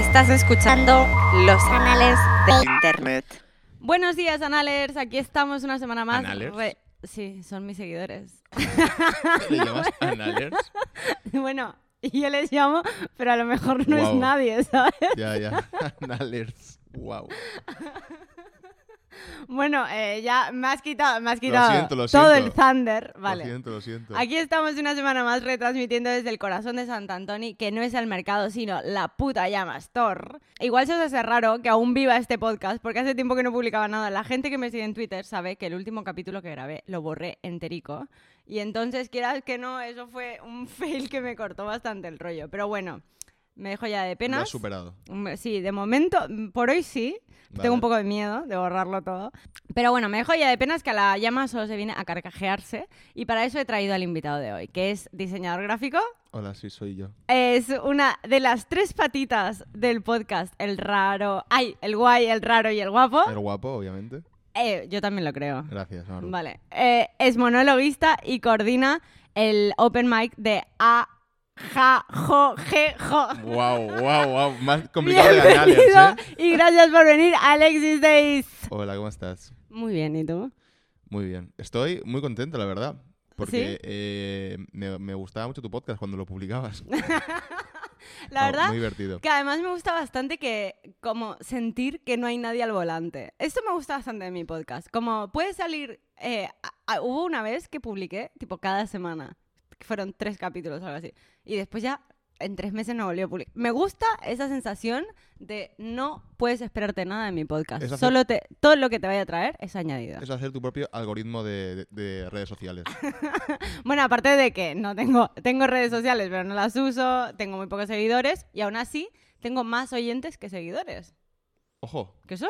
Estás escuchando los canales de internet. Buenos días, Analers. Aquí estamos una semana más. ¿Analers? Re- Sí, son mis seguidores. ¿Le llamas Analers? bueno, yo les llamo, pero a lo mejor no es nadie, ¿sabes? Ya, ya. Analers. Wow. Bueno, eh, ya me has quitado, me has quitado siento, lo todo el thunder. Vale. Lo siento, lo siento. Aquí estamos una semana más retransmitiendo desde el corazón de Sant Antoni, que no es el mercado, sino la puta llama Store. Igual se os hace raro que aún viva este podcast, porque hace tiempo que no publicaba nada. La gente que me sigue en Twitter sabe que el último capítulo que grabé lo borré enterico. Y entonces, quieras que no, eso fue un fail que me cortó bastante el rollo. Pero bueno, me dejo ya de Lo has penas. superado. Mm, Sí, de momento, mm, por hoy sí. Vale. Tengo un poco de miedo de borrarlo todo. Pero bueno, me dejo ya de penas que a la llama solo se viene a carcajearse. Y para eso he traído al invitado de hoy, que es diseñador gráfico. Hola, sí, soy yo. Es una de las tres patitas del podcast. El raro. ¡Ay! El guay, el raro y el guapo. El guapo, obviamente. Eh, yo también lo creo. Gracias, Maru. Vale. Eh, es monologuista y coordina el open mic de A. Ja, jo, je, jo. Wow, wow, wow. Más complicado de Analers, Bienvenido ¿eh? y gracias por venir, Alexis Days. Hola, ¿cómo estás? Muy bien, ¿y tú? Muy bien. Estoy muy contento, la verdad. Porque ¿Sí? eh, me, me gustaba mucho tu podcast cuando lo publicabas. La Oh, verdad Muy divertido. que además me gusta bastante que como sentir que no hay nadie al volante. Esto me gusta bastante de mi podcast. Como puede salir... eh, a- a- hubo una vez que publiqué, tipo cada semana, fueron tres capítulos o algo así. Y después ya en tres meses no volví a publicar. Me gusta esa sensación de no puedes esperarte nada de mi podcast. Hacer- Solo te, todo lo que te vaya a traer es añadido. Es hacer tu propio algoritmo de, de- de redes sociales. Bueno, aparte de que no tengo, tengo redes sociales, pero no las uso, tengo muy pocos seguidores y aún así tengo más oyentes que seguidores. Ojo, Que eso,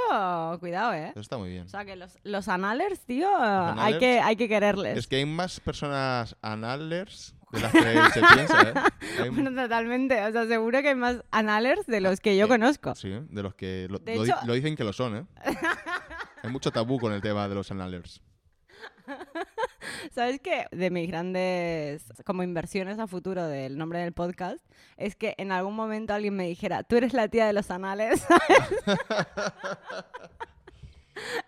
cuidado, ¿eh? eso está muy bien. O sea, que los, los analers, tío, hay, que, hay que quererles. Es que hay más personas analers de las que se piensa, ¿eh? Hay- Bueno, totalmente. O sea, seguro que hay más analers de los que yo Eh, conozco. Sí, de los que lo, di- hecho- lo dicen que lo son, ¿eh? Hay mucho tabú con el tema de los analers. ¿Sabes qué? De mis grandes como inversiones a futuro del nombre del podcast es que en algún momento alguien me dijera, tú eres la tía de los anales.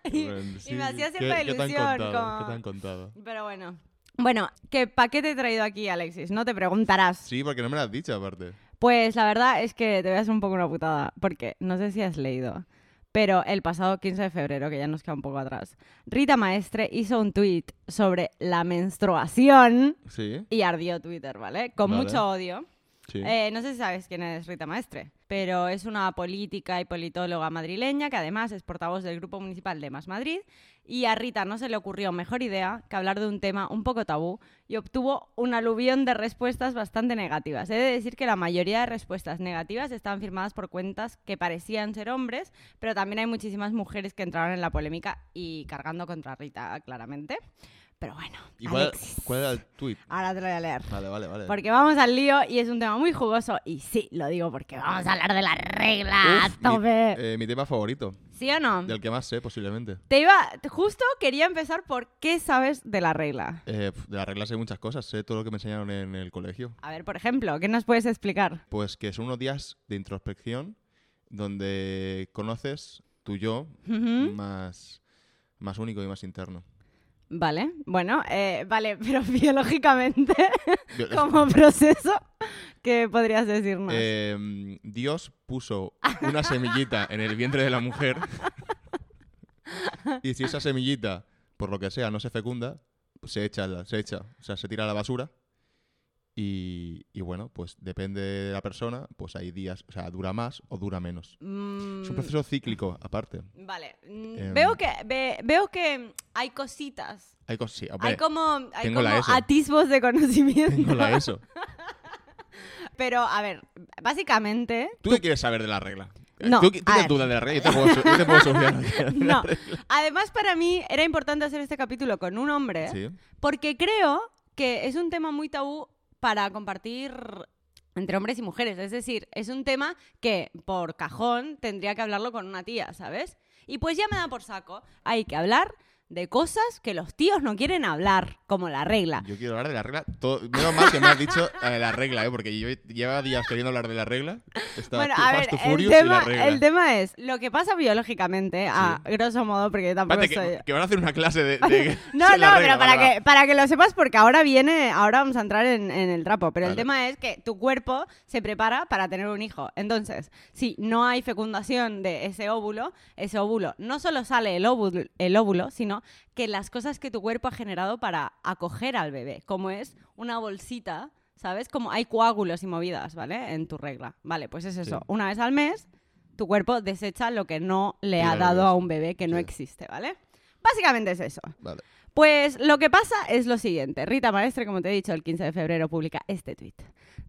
y, Bueno, y sí, me hacía ¿qué- siempre ¿qué, te han ilusión. contado? como- ¿Qué te han contado? Pero bueno. Bueno, ¿qué paquete he traído aquí, Alexis? No te preguntarás. Sí, porque no me lo has dicho, aparte. Pues la verdad es que te voy a hacer un poco una putada, porque no sé si has leído, pero el pasado 15 de febrero, que ya nos queda un poco atrás, Rita Maestre hizo un tweet sobre la menstruación Sí, y ardió Twitter, ¿vale? Con Vale. mucho odio. sí. Eh, no sé si sabes quién es Rita Maestre, pero es una política y politóloga madrileña que además es portavoz del Grupo Municipal de Más Madrid. Y a Rita no se le ocurrió mejor idea que hablar de un tema un poco tabú y obtuvo un aluvión de respuestas bastante negativas. He de decir que la mayoría de respuestas negativas están firmadas por cuentas que parecían ser hombres, pero también hay muchísimas mujeres que entraron en la polémica y cargando contra Rita, claramente. Pero bueno, ¿Y cuál, Alexis, cuál era el tweet? ahora te lo voy a leer. Vale, vale, vale. Porque vamos al lío y es un tema muy jugoso. Y sí, lo digo porque vamos a hablar de la regla. Uf, mi, eh, mi tema favorito. ¿Sí o no? Del que más sé, posiblemente. Te iba. Justo quería empezar por qué sabes de la regla. Eh, de las reglas hay muchas cosas. Sé todo lo que me enseñaron en el colegio. A ver, por ejemplo, ¿qué nos puedes explicar? Pues que son unos días de introspección donde conoces tu yo más, más único y más interno. Vale, bueno, eh, vale, pero biológicamente, como proceso, ¿qué podrías decirnos? Eh, Dios puso una semillita en el vientre de la mujer y si esa semillita, por lo que sea, no se fecunda, pues se echa, se echa, o sea, se tira a la basura y, y bueno, pues depende de la persona, pues hay días, o sea, dura más o dura menos. Mm, Es un proceso cíclico, aparte. Vale, mm, Em. veo, que, ve- veo que hay cositas. Hay cosas, sí, Hay como, hay como atisbos de conocimiento. tengo la ESO. Pero, a ver, básicamente... ¿Tú qué quieres saber de la regla? No, ¿Tú, tú duda de la regla? Yo te puedo, yo te puedo solucionar. No. Además, para mí era importante hacer este capítulo con un hombre, Sí. porque creo que es un tema muy tabú para compartir entre hombres y mujeres. Es decir, es un tema que por cajón tendría que hablarlo con una tía, ¿sabes? Y pues ya me da por saco. Hay que hablar de cosas que los tíos no quieren hablar, como la regla. Yo quiero hablar de la regla. Todo, menos mal que me has dicho eh, la regla, ¿eh? porque yo llevaba días queriendo hablar de la regla. Estaba Bueno, a ver, el tema, el tema es lo que pasa biológicamente, a grosso modo, porque yo tampoco soy... que, que van a hacer una clase de. de- No, no, regla, pero para que, para que lo sepas, porque ahora viene, ahora vamos a entrar en, en el trapo, pero el tema es que tu cuerpo se prepara para tener un hijo. Entonces, si no hay fecundación de ese óvulo, ese óvulo no solo sale el óvulo, el óvulo, sino que las cosas que tu cuerpo ha generado para acoger al bebé, como es una bolsita, ¿sabes? Como hay coágulos y movidas, ¿vale? En tu regla. Vale, pues es eso. Sí. Una vez al mes, tu cuerpo desecha lo que no le ha dado a un bebé que no Sí. existe, ¿vale? Básicamente es eso. Vale. Pues lo que pasa es lo siguiente. Rita Maestre, como te he dicho, el 15 de febrero publica este tuit.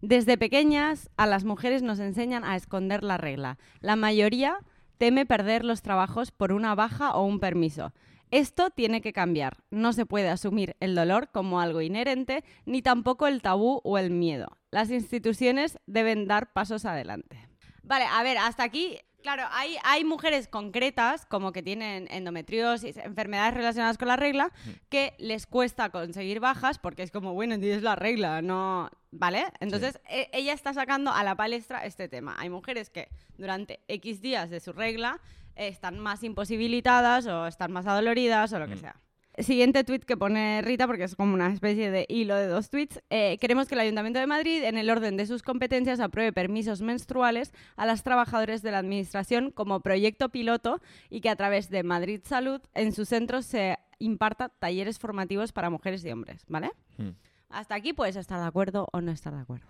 Desde pequeñas a las mujeres nos enseñan a esconder la regla. La mayoría teme perder los trabajos por una baja o un permiso. Esto tiene que cambiar. No se puede asumir el dolor como algo inherente, ni tampoco el tabú o el miedo. Las instituciones deben dar pasos adelante. Vale, a ver, hasta aquí, claro, hay, hay mujeres concretas, como que tienen endometriosis, enfermedades relacionadas con la regla, que les cuesta conseguir bajas porque es como, bueno, es la regla, no... ¿Vale? Entonces, e- ella está sacando a la palestra este tema. Hay mujeres que durante X días de su regla están más imposibilitadas o están más adoloridas o lo que Mm. sea. Siguiente tuit que pone Rita, porque es como una especie de hilo de dos tweets. Eh, queremos que el Ayuntamiento de Madrid, en el orden de sus competencias, apruebe permisos menstruales a las trabajadoras de la Administración como proyecto piloto y que a través de Madrid Salud en sus centros se imparta talleres formativos para mujeres y hombres, ¿vale? Hmm. Hasta aquí puedes estar de acuerdo o no estar de acuerdo.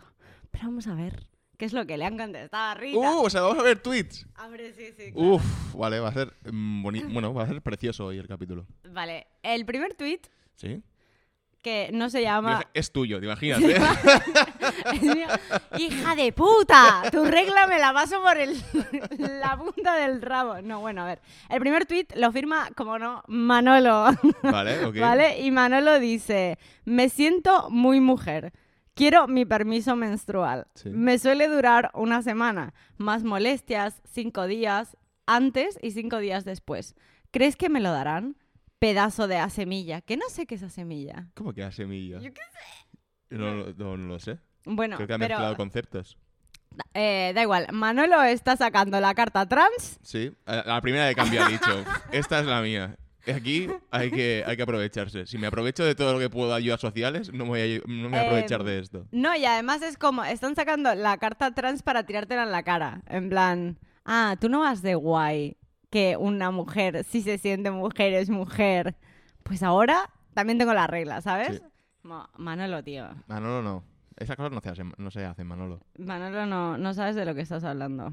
Pero vamos a ver qué es lo que le han contestado a Rita. Uh, o sea, vamos a ver tweets. Hombre, sí, sí, claro. Uf, vale, va a ser mm, Bueno, va a ser precioso hoy el capítulo. Vale, el primer tweet, ¿Sí? que no se llama... Es tuyo, te imaginas. ¿eh? Es mío. Hija de puta, tu regla me la paso por el, la punta del rabo. No, bueno, a ver. El primer tweet lo firma, como no, Manolo. vale, ok. ¿Vale? Y Manolo dice, me siento muy mujer. Quiero mi permiso menstrual. Sí. Me suele durar una semana. Más molestias, cinco días antes y cinco días después. ¿Crees que me lo darán? Pedazo de asemilla. Que no sé qué es asemilla. ¿Cómo que a semilla? Yo qué No, no, no, no lo sé. Bueno, Creo que ha pero mezclado conceptos. eh, da igual. Manolo está sacando la carta trans. Sí, la primera de cambio ha dicho, esta es la mía. Aquí hay que, hay que aprovecharse. Si me aprovecho de todo lo que puedo ayudas sociales, no me voy a, no me voy a aprovechar Em, de esto. No, y además es como, están sacando la carta trans para tirártela en la cara. En plan, ah, tú no vas de guay que una mujer, si se siente mujer, es mujer. Pues ahora también tengo la regla, ¿sabes? Sí. Manolo, tío. Manolo no. Esas cosas no se hacen, no se hacen Manolo. Manolo, no, no sabes de lo que estás hablando.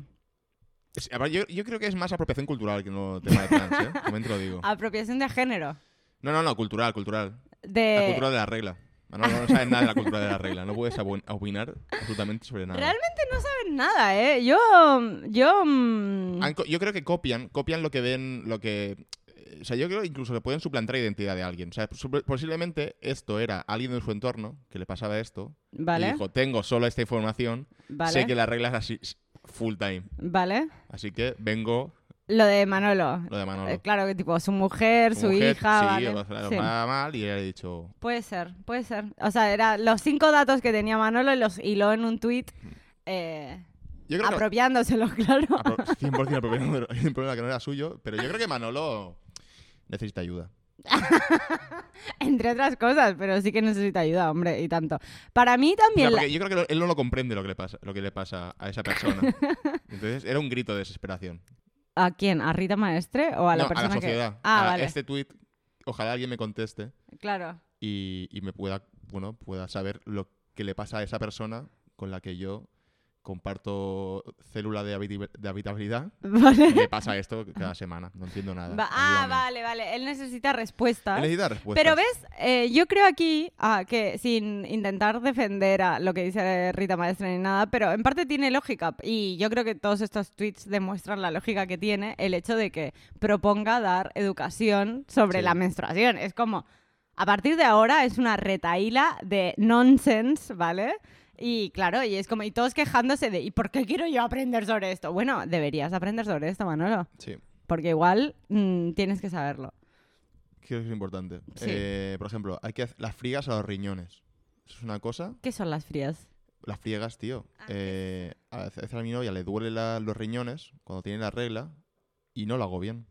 Yo, yo creo que es más apropiación cultural que no tema de trans, ¿eh? También te lo digo. Apropiación de género. No, no, no, cultural, cultural. La De... cultura de la regla. Manolo no sabes nada de la cultura de la regla. No puedes opinar absolutamente sobre nada. Realmente no saben nada, ¿eh? Yo... Yo... mm, yo creo que copian, copian lo que ven, lo que... eh, O sea, yo creo incluso que pueden suplantar la identidad de alguien. O sea, posiblemente esto era alguien de su entorno que le pasaba esto. Y Vale, dijo, tengo solo esta información, vale, sé que la regla es así, full time. vale. Así que vengo Lo de Manolo. lo de Manolo. Eh, claro que tipo su mujer, su, mujer, hija, sí, vale. o sea, Sí. va mal y él ha dicho... Puede ser, puede ser. O sea, era los cinco datos que tenía Manolo y los hiló en un tweet eh, Yo creo que... claro. apro- 100% apropiando de un problema que no era suyo, pero yo creo que Manolo necesita ayuda. Entre otras cosas, pero sí que necesita ayuda, hombre, y tanto. Para mí O sea, también... la- yo creo que él no lo comprende lo que le pasa, lo que le pasa a esa persona. Entonces era un grito de desesperación. ¿A quién? ¿A Rita Maestre o a la no, persona a la que...? sociedad. Ah, a vale, Este tweet, ojalá alguien me conteste claro. y, y me pueda, bueno, pueda saber lo que le pasa a esa persona con la que yo comparto célula de, habitabilidad. Vale. Le pasa esto cada semana. No entiendo nada. Va- ah, vale, vale. Él necesita respuestas. Él necesita respuestas. Pero ves, Eh, yo creo aquí ah, que sin intentar defender a lo que dice Rita Maestre ni nada, pero en parte tiene lógica y yo creo que todos estos tweets demuestran la lógica que tiene el hecho de que proponga dar educación sobre Sí. la menstruación. Es como, a partir de ahora es una retaíla de nonsense, ¿vale? Y claro, y es como, y todos quejándose de, ¿y por qué quiero yo aprender sobre esto? Bueno, deberías aprender sobre esto, Manolo, Sí. porque igual mm, tienes que saberlo. que es importante. Sí. Eh, por ejemplo, hay que hacer las friegas a los riñones. Eso es una cosa. ¿Qué son las frías? Las friegas, tío. Ah, Eh, a veces a mi novia le duele la- los riñones cuando tiene la regla y no lo hago bien.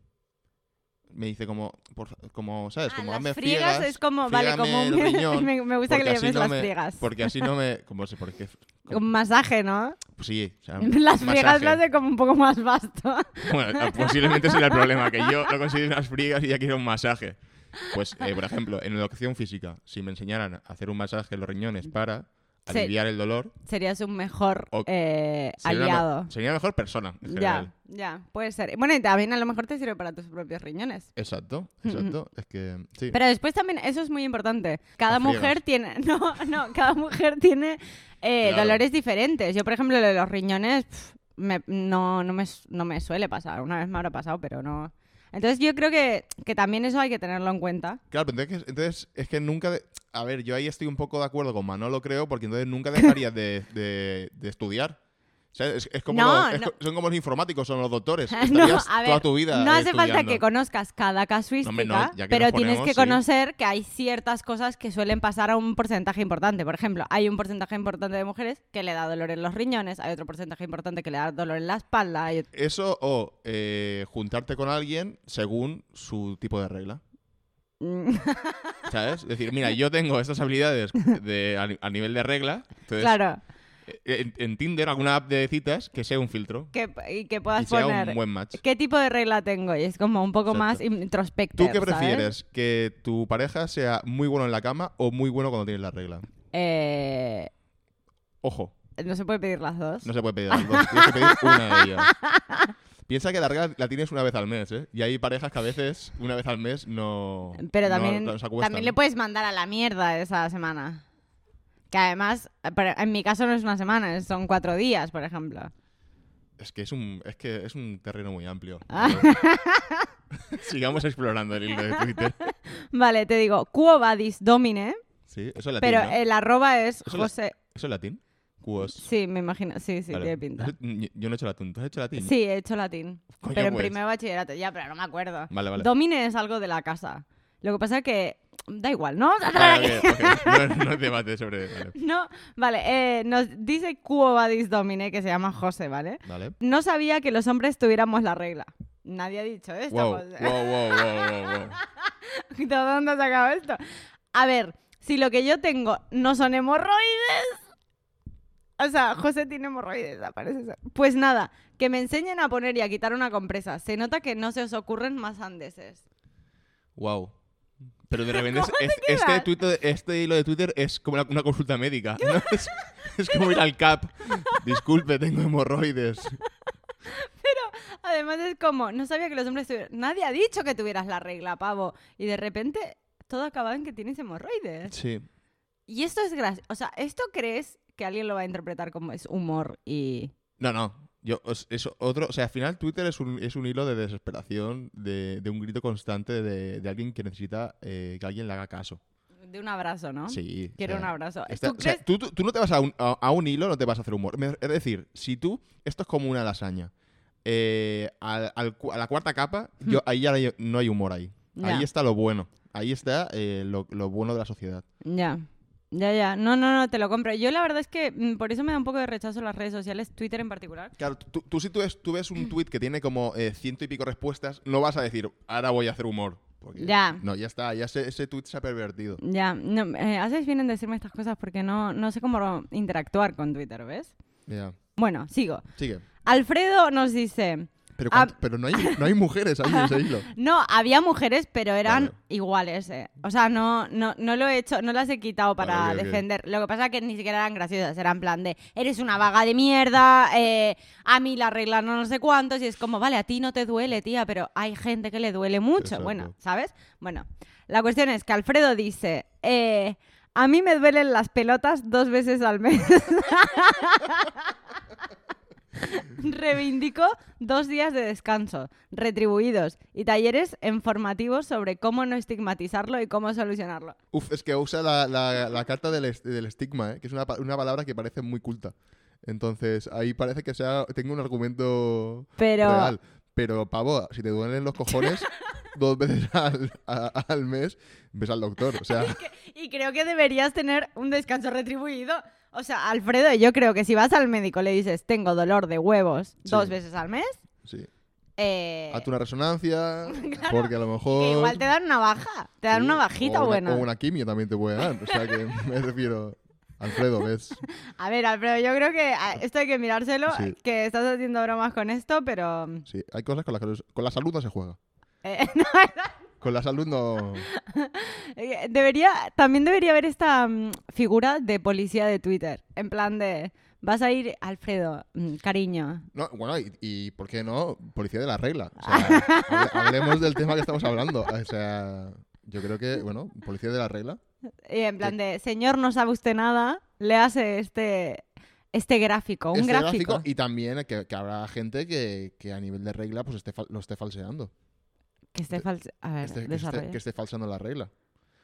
Me dice como, por como ¿sabes? Ah, como las hazme friegas, friegas, es como, vale, como me, riñón, me- me gusta que le llames no las me- friegas. Porque así no me... Como sé, porque... Un masaje, ¿no? Pues sí, o sea, Las friegas lo hace como un poco más vasto. Bueno, posiblemente sería el problema, que yo lo considero unas friegas y ya quiero un masaje. Pues, eh, por ejemplo, en educación física, si me enseñaran a hacer un masaje en los riñones para. Aliviar el dolor, Serías un mejor O- eh, sería una, aliado. sería la mejor persona, en Ya, general. ya, puede ser. Bueno, y también a lo mejor te sirve para tus propios riñones. Exacto, exacto. Es que, sí. Pero después también, eso es muy importante. Cada Las friegas. mujer tiene, no, no, cada mujer tiene eh, Claro. dolores diferentes. Yo, por ejemplo, lo de los riñones me- no, no, me, no me suele pasar. Una vez me habrá pasado, pero no. Entonces yo creo que, que también eso hay que tenerlo en cuenta. Claro, pero entonces, entonces es que nunca... de- A ver, yo ahí estoy un poco de acuerdo con Manolo, creo, porque entonces nunca dejarías de, de- de estudiar. O sea, es, es como No, los- son como los informáticos, son los doctores. No, a ver, toda tu vida no hace falta que conozcas cada casuística, no, pero tienes que sí. conocer que hay ciertas cosas que suelen pasar a un porcentaje importante. Por ejemplo, hay un porcentaje importante de mujeres que le da dolor en los riñones, hay otro porcentaje importante que le da dolor en la espalda. hay Eso o eh, juntarte con alguien según su tipo de regla. Mm, ¿Sabes? Es decir, mira, yo tengo estas habilidades de, a, ni- a nivel de regla. Entonces, claro, en, en Tinder, alguna app de citas, que sea un filtro. que, y que Y puedas sea poner un buen match. qué tipo de regla tengo y es como un poco más introspectivo. ¿Tú qué prefieres? ¿Que tu pareja sea muy bueno en la cama o muy bueno cuando tienes la regla? Eh, Ojo, no se puede pedir las dos. no se puede pedir las dos. Tienes que pedir una de ellas. Piensa que la regla la tienes una vez al mes, ¿eh? Y hay parejas que a veces, una vez al mes, no. Pero no- también, no acuestan. también le puedes mandar a la mierda esa semana. Que además, en mi caso no es una semana, son cuatro días, por ejemplo. Es que es un, es que es un terreno muy amplio. Ah. Sigamos explorando el hilo de Twitter. Vale, te digo, Quo Vadis Domine, Sí, eso es latín. pero ¿no? el arroba es Eso la- José... ¿Eso es latín? Cuos. Sí, me imagino, sí, sí, Vale. tiene pinta. Yo no he hecho latín. ¿Tú has hecho latín? Sí, he hecho latín, Coño, pero en pues. primer bachillerato, ya, pero no me acuerdo. Vale, vale. Domine es algo de la casa. Lo que pasa es que da igual, ¿no? Ok. No, no es debate sobre. Vale. No, vale, eh, nos dice Quo Vadis Domine, que se llama José, ¿vale? vale. No sabía que los hombres tuviéramos la regla. Nadie ha dicho esto. Wow, wow, wow, wow, wow, wow. ¿De dónde has sacado esto? A ver, si lo que yo tengo no son hemorroides. O sea, José tiene hemorroides, parece ser. Pues nada, que me enseñen a poner y a quitar una compresa. Se nota que no se os ocurren más andeses. Wow. Pero de repente es- ¿Cómo te es- este? Twitter- este hilo de Twitter es como una, una consulta médica. ¿no? Es, es como ir al CAP. Disculpe, tengo hemorroides. Además es como, no sabía que los hombres tuvieran... Nadie ha dicho que tuvieras la regla, pavo. Y de repente todo acaba en que tienes hemorroides. Sí. Y esto es gracioso. O sea, ¿esto crees que alguien lo va a interpretar como es humor y... No, no. Yo, eso, otro, o sea, al final Twitter es un, es un hilo de desesperación, de, de un grito constante de, de alguien que necesita eh, que alguien le haga caso. de un abrazo, ¿no? Sí. o Quiero sea, un abrazo. ¿Tú o sea, tú, tú- tú no te vas a un, a, a un hilo, no te vas a hacer humor. Es decir, si tú, esto es como una lasaña, eh, al- al cu- a la cuarta capa, yo, ahí ya no hay, humor ahí. Hmm. Ya. Ahí está lo bueno. Ahí está eh, lo, lo bueno de la sociedad. Ya. Ya, ya. No, no, no, te lo compro. Yo la verdad es que mm, por eso me da un poco de rechazo las redes sociales, Twitter en particular. Claro, tú, tú si tú ves, tú ves un tweet que tiene como eh, ciento y pico respuestas, no vas a decir, ahora voy a hacer humor. Porque- Ya. No, ya está, ya ese, ese tweet se ha pervertido. Ya, no, eh, haces bien en decirme estas cosas porque no, no sé cómo interactuar con Twitter, ¿ves? Ya. Bueno, sigo. Sigue. Alfredo nos dice, Pero, cuánto- pero no, hay, no hay mujeres ahí en ese hilo. no, había mujeres, pero eran Vale. iguales, eh. O sea, no, no, no lo he hecho, no las he quitado para Vale, defender. Lo que pasa es que ni siquiera eran graciosas, eran en plan de, eres una vaga de mierda, eh, a mí la regla no no sé cuántos, y es como, vale, a ti no te duele, tía, pero hay gente que le duele mucho. Exacto. Bueno, ¿sabes? Bueno, la cuestión es que Alfredo dice, eh, a mí me duelen las pelotas dos veces al mes. Reivindico dos días de descanso, retribuidos, y talleres informativos sobre cómo no estigmatizarlo y cómo solucionarlo. Uf, es que usa la, la- la carta del, est- del estigma, ¿eh? que es una, una palabra que parece muy culta. Entonces, ahí parece que sea, tengo un argumento Pero, real. Pero, pavo, si te duelen los cojones, dos veces al, a- al mes, ves al doctor. O sea, Y creo que deberías tener un descanso retribuido. O sea, Alfredo, yo creo que si vas al médico le dices, tengo dolor de huevos Sí. dos veces al mes, sí. eh, Hazte una resonancia, Claro, porque a lo mejor... que igual te dan una baja. Te dan Sí, una bajita o una, buena. O una quimio también te puede dar. O sea que me refiero... Alfredo, ¿ves? A ver, Alfredo, yo creo que ah, esto hay que mirárselo, Sí. que estás haciendo bromas con esto, pero... Sí, hay cosas con las que... Con la salud no se juega. eh, no, Con la salud no... eh, debería, también debería haber esta mm, figura de policía de Twitter. En plan de, vas a ir, Alfredo, mm, cariño. No, bueno, y, y ¿por qué no? Policía de la regla. O sea, hable- hablemos del tema que estamos hablando. O sea, yo creo que, bueno, policía de la regla. Y en plan de, señor, no sabe usted nada, le hace este, este gráfico, un Este gráfico. y también que, que habrá gente que, que a nivel de regla pues esté lo esté falseando. Que esté falso. A ver, Esté- que, esté, desarrolla. que esté falseando la regla.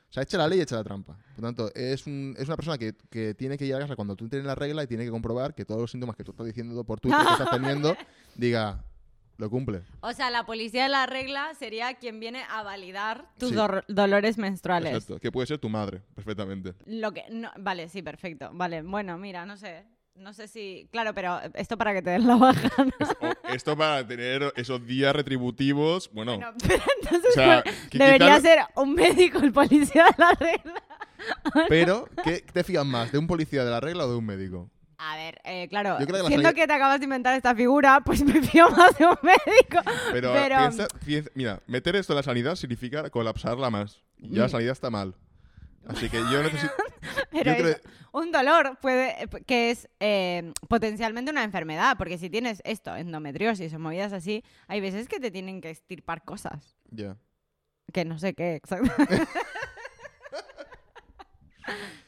O sea, echa la ley y echa la trampa. Por tanto, es, un- es una persona que, que tiene que ir a casa cuando tú tienes la regla y tiene que comprobar que todos los síntomas que tú estás diciendo por Twitter que estás teniendo, diga, lo cumple. O sea, la policía de la regla sería quien viene a validar tus Sí. dolores menstruales. Exacto. Que puede ser tu madre, perfectamente. Lo que no, vale, sí, perfecto. Vale, bueno, mira, no sé. No sé si. Claro, pero esto para que te den la baja. esto para tener esos días retributivos, bueno, Bueno, pero entonces o sea, que debería ser un médico el policía de la regla. pero ¿qué te fías más? ¿De un policía de la regla o de un médico? A ver, eh, claro, que siendo que te acabas de inventar esta figura, pues me fío más de un médico. Pero, Pero- piensa- piensa- mira, meter esto en la sanidad significa colapsarla más. Ya la Mm. sanidad está mal. Así que yo necesito... Pero yo creo- eso, un dolor puede que es eh, potencialmente una enfermedad, porque si tienes esto, endometriosis o movidas así, hay veces que te tienen que estirpar cosas. Ya. Que no sé qué exactamente.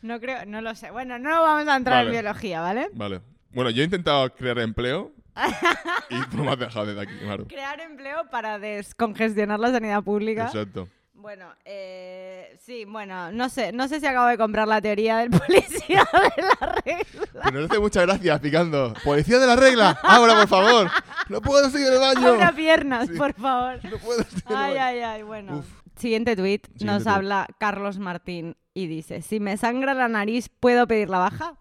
no creo, no lo sé. Bueno, no vamos a entrar en biología, ¿vale? Vale. Bueno, yo he intentado crear empleo y tú me has dejado desde aquí, claro. Crear empleo para descongestionar la sanidad pública. Exacto. Bueno, eh, sí, bueno, no sé, no sé si acabo de comprar la teoría del policía de la regla. Que nos hace muchas gracias, picando. ¡Policía de la regla! ¡Ahora, por favor! ¡No puedo seguir el baño! Abra piernas, Sí. por favor. ¡No puedo seguir el Ay, baño! ay, ay, bueno. Uf. Siguiente tweet Siguiente nos tuit. habla Carlos Martín y dice, si me sangra la nariz, ¿puedo pedir la baja?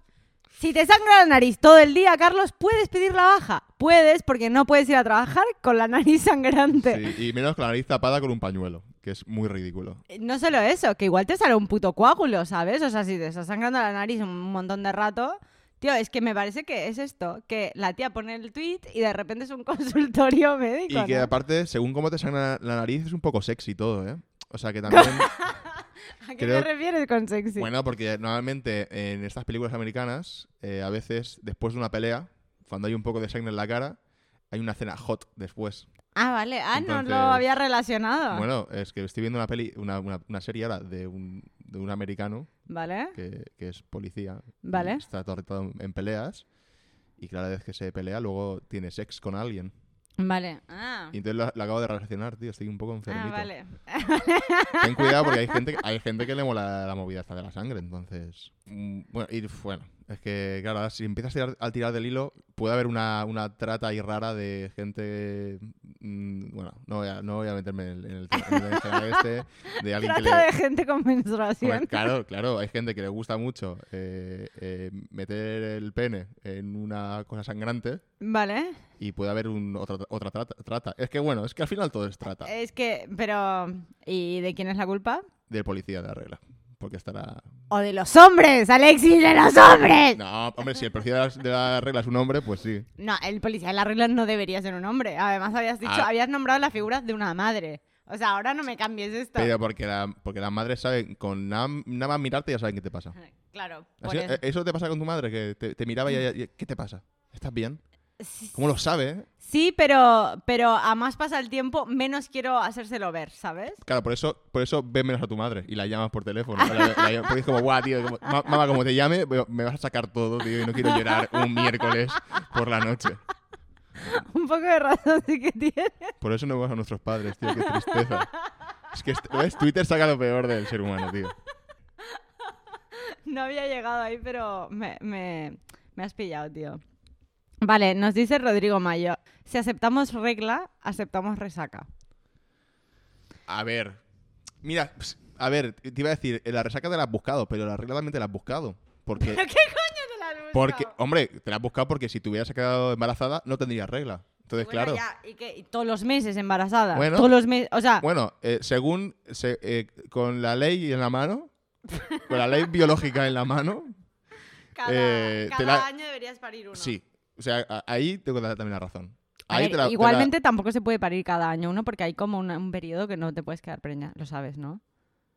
Si te sangra la nariz todo el día, Carlos, ¿puedes pedir la baja? Puedes, porque no puedes ir a trabajar con la nariz sangrante. Sí, y menos con la nariz tapada con un pañuelo, que es muy ridículo. No solo eso, que igual te sale un puto coágulo, ¿sabes? O sea, si te está sangrando la nariz un montón de rato... Tío, es que me parece que es esto, que la tía pone el tweet y de repente es un consultorio médico, Y que ¿no? aparte, según cómo te sangra la nariz, es un poco sexy todo, ¿eh? O sea que también... ¿A qué creo- te refieres con sexy? Bueno, porque normalmente en estas películas americanas, eh, a veces después de una pelea, cuando hay un poco de sangre en la cara, hay una cena hot después. Ah, vale. Ah, no lo había relacionado. Bueno, es que estoy viendo una peli, una, una, una serie ahora de un, de un americano Vale. que, que es policía. Vale. Está rato en peleas. Y cada vez que se pelea, luego tiene sex con alguien. Vale. Ah. Y entonces lo, lo acabo de relacionar, tío. Estoy un poco enfermito. Ah, vale. Ten cuidado porque hay gente, hay gente que le mola la movida esta de la sangre, entonces... mm, Bueno, y bueno, es que, claro, si empiezas a tirar, al tirar del hilo, puede haber una, una trata ahí rara de gente... mm, bueno, no voy a, no voy a meterme en el, en el tema en el tema este, de alguien que le... Trata de gente con menstruación. claro, claro, hay gente que le gusta mucho eh, eh, meter el pene en una cosa sangrante Vale. y puede haber un, otra, otra trata, trata. Es que, bueno, es que al final todo es trata Es que, pero. ¿Y de quién es la culpa? del policía de la regla. Porque estará ¡O de los hombres, Alexis, de los hombres! No, hombre, si el policía de la, la regla es un hombre, pues sí. No, el policía de la regla no debería ser un hombre. Además, habías dicho, Ah. habías nombrado la figura de una madre. O sea, ahora no me cambies esto. Pero porque, la, porque las madres saben, con nada, nada más mirarte ya saben qué te pasa. Claro. por Así- eso. eh, ¿Eso te pasa con tu madre? Que te, te miraba y, y- y- ¿qué te pasa? ¿Estás bien? ¿Cómo lo sabe? Sí, pero, pero a más pasa el tiempo, menos quiero hacérselo ver, ¿sabes? Claro, por eso, por eso ves menos a tu madre y la llamas por teléfono. La- la llamas- porque es como, guau, tío, como- ma- mamá, como te llame, me vas a sacar todo, tío, y no quiero llorar un miércoles por la noche. Un poco de razón sí que tiene. Por eso no vemos a nuestros padres, tío, qué tristeza. Es que, ¿ves? Twitter saca lo peor del ser humano, tío. No había llegado ahí, pero me, me, me has pillado, tío. Vale, nos dice Rodrigo Mayo. Si aceptamos regla, aceptamos resaca. A ver. Mira, ps, a ver, te iba a decir, eh, la resaca te la has buscado, pero la regla también te la has buscado. Porque, ¿Pero qué coño te la has buscado? porque, hombre, te la has buscado porque si te hubieras quedado embarazada no tendrías regla. Entonces, Bueno, claro. ya, ¿y qué? ¿Y todos los meses embarazada. Bueno. Todos los meses. O sea, Bueno, eh, según se- eh, con la ley en la mano, con la ley biológica en la mano, cada, eh, te cada la- año deberías parir uno. sí. O sea, ahí tengo también la razón. A Ahí ver, te la- te la- igualmente tampoco se puede parir cada año uno porque hay como una- un periodo que no te puedes quedar preña. Lo sabes, ¿no?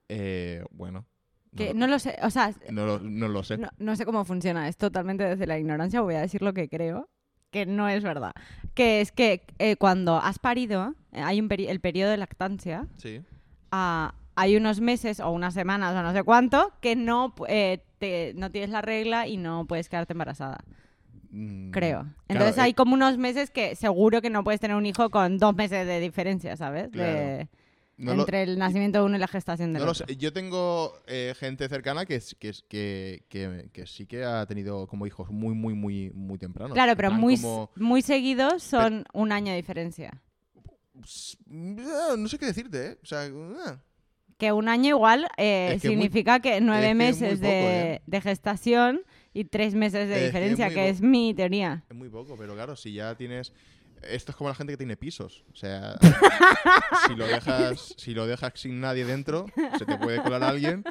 eh, bueno. no Que lo- no lo sé. O sea, no lo, no lo sé. no, no sé cómo funciona. Es totalmente desde la ignorancia. Voy a decir lo que creo. Que no es verdad. Que es que eh, cuando has parido, eh, hay un peri- el periodo de lactancia. Sí. ah, hay unos meses o unas semanas o no sé cuánto que no, eh, te- no tienes la regla y no puedes quedarte embarazada. Mm, Creo. claro, Entonces eh, hay como unos meses que seguro que no puedes tener un hijo con dos meses de diferencia, ¿sabes? Claro. De- no lo- entre el nacimiento de uno y la gestación del No lo otro. sé. Yo tengo eh, gente cercana que, que, que, que, sí que ha tenido como hijos muy, muy, muy, muy tempranos. Claro, pero muy, como- muy seguidos son un año de diferencia. No sé qué decirte, ¿eh? O sea, ah, Que un año igual eh, muy- significa que nueve meses poco, de, ¿eh? de gestación y tres meses de Es que diferencia, muy que es mi teoría. es muy poco, pero claro, si ya tienes... Esto es como la gente que tiene pisos. O sea, si lo dejas, si lo dejas sin nadie dentro, se te puede colar alguien,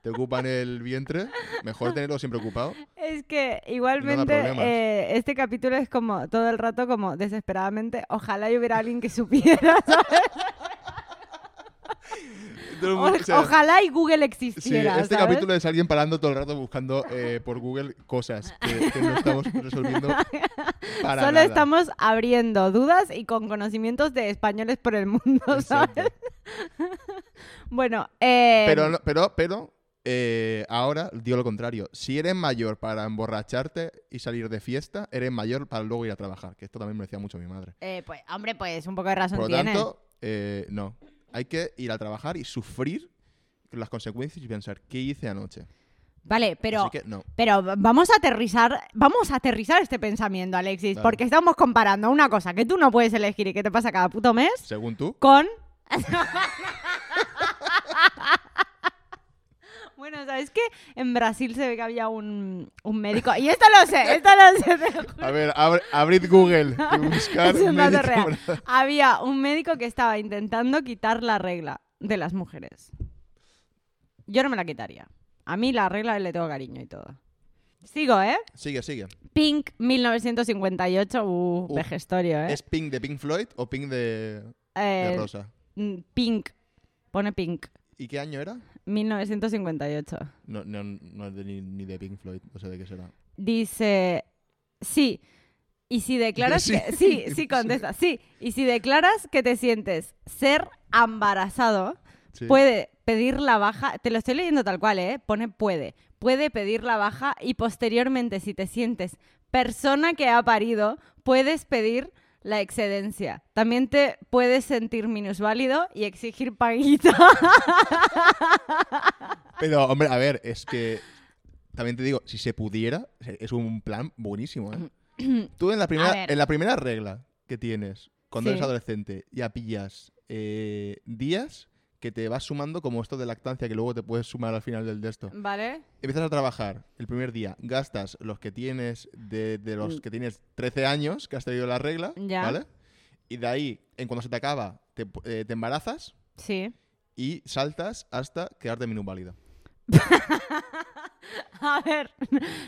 te ocupan el vientre, mejor tenerlo siempre ocupado. Es que igualmente problemas. eh, este capítulo es como todo el rato como desesperadamente, ojalá y hubiera alguien que supiera, ¿sabes? Todo el O- mundo- o sea, ojalá y Google Sí, existiera. este ¿sabes? capítulo es alguien parando todo el rato buscando eh, por Google cosas que, que no estamos resolviendo para Solo nada. estamos abriendo dudas y con conocimientos de españoles por el mundo. Bueno, eh, Pero, pero, pero eh, ahora digo lo contrario. Si eres mayor para emborracharte y salir de fiesta, eres mayor para luego ir a trabajar. Que esto también me decía mucho mi madre. eh, pues, hombre, pues un poco de razón Por lo tiene. tanto, eh, no. Hay que ir a trabajar y sufrir las consecuencias y pensar, ¿qué hice anoche? Vale, pero, que no. pero vamos a aterrizar, vamos a aterrizar este pensamiento, Alexis, Vale. porque estamos comparando una cosa que tú no puedes elegir y que te pasa cada puto mes Según tú, con... Bueno, ¿sabes qué? En Brasil se ve que había un, un médico. Y esto lo sé, esto lo sé. te lo juro. a ver, abre- abrid Google y buscar Es un dato real. Había un médico que estaba intentando quitar la regla de las mujeres. Yo no me la quitaría. A mí la regla le tengo cariño y todo. Sigo, ¿eh? Sigue, sigue. Pink 1958, uh, Uf, vejestorio, ¿eh? ¿Es Pink de Pink Floyd o Pink de, Eh, de Rosa? mm, Pink, pone Pink, ¿Y qué año era? 1958. No, no, no es de ni, ni de Pink Floyd, no sé de qué será. Dice, sí. Y si declaras Sí. que... Sí, sí, contesta, sí. Y si declaras que te sientes ser embarazado, Sí. puede pedir la baja, te lo estoy leyendo tal cual, ¿eh? Pone puede. Puede pedir la baja y posteriormente, si te sientes persona que ha parido, puedes pedir la excedencia. También te puedes sentir minusválido y exigir paguita. Pero, hombre, a ver, es que también te digo, si se pudiera, es un plan buenísimo, ¿eh? Tú en la primera, en la primera regla que tienes cuando Sí. eres adolescente ya pillas eh, días que te vas sumando como esto de lactancia que luego te puedes sumar al final del de esto. ¿Vale? Empiezas a trabajar el primer día, gastas los que tienes de, de los Mm. que tienes 13 años, que has tenido la regla, Ya. ¿vale? Y de ahí, en cuando se te acaba, te, eh, te embarazas Sí. y saltas hasta quedarte minusválido. A ver,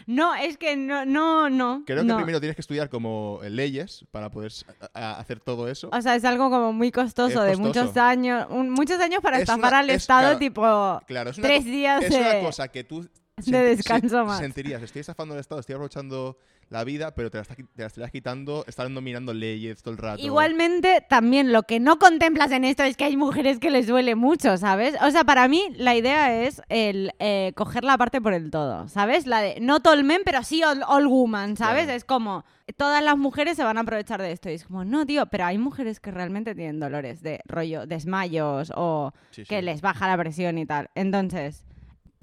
no, es que no, no, no. Creo que no. primero tienes que estudiar como leyes para poder hacer todo eso. O sea, es algo como muy costoso, de muchos años, un- muchos años para Es estafar una- al es- Estado, claro, tipo Claro, es una, tres días es de... una cosa que tú de descanso se- más. sentirías, estoy estafando al Estado, estoy aprovechando la vida, pero te la, está te la quitando estando mirando leyes todo el rato. Igualmente, también lo que no contemplas en esto es que hay mujeres que les duele mucho, ¿sabes? O sea, para mí la idea es el eh, coger la parte por el todo, ¿sabes? La de no all men, pero sí all, all woman, ¿sabes? Claro. Es como, todas las mujeres se van a aprovechar de esto. Y es como, no, tío, pero hay mujeres que realmente tienen dolores de rollo, desmayos o Sí, que les baja la presión y tal. Entonces,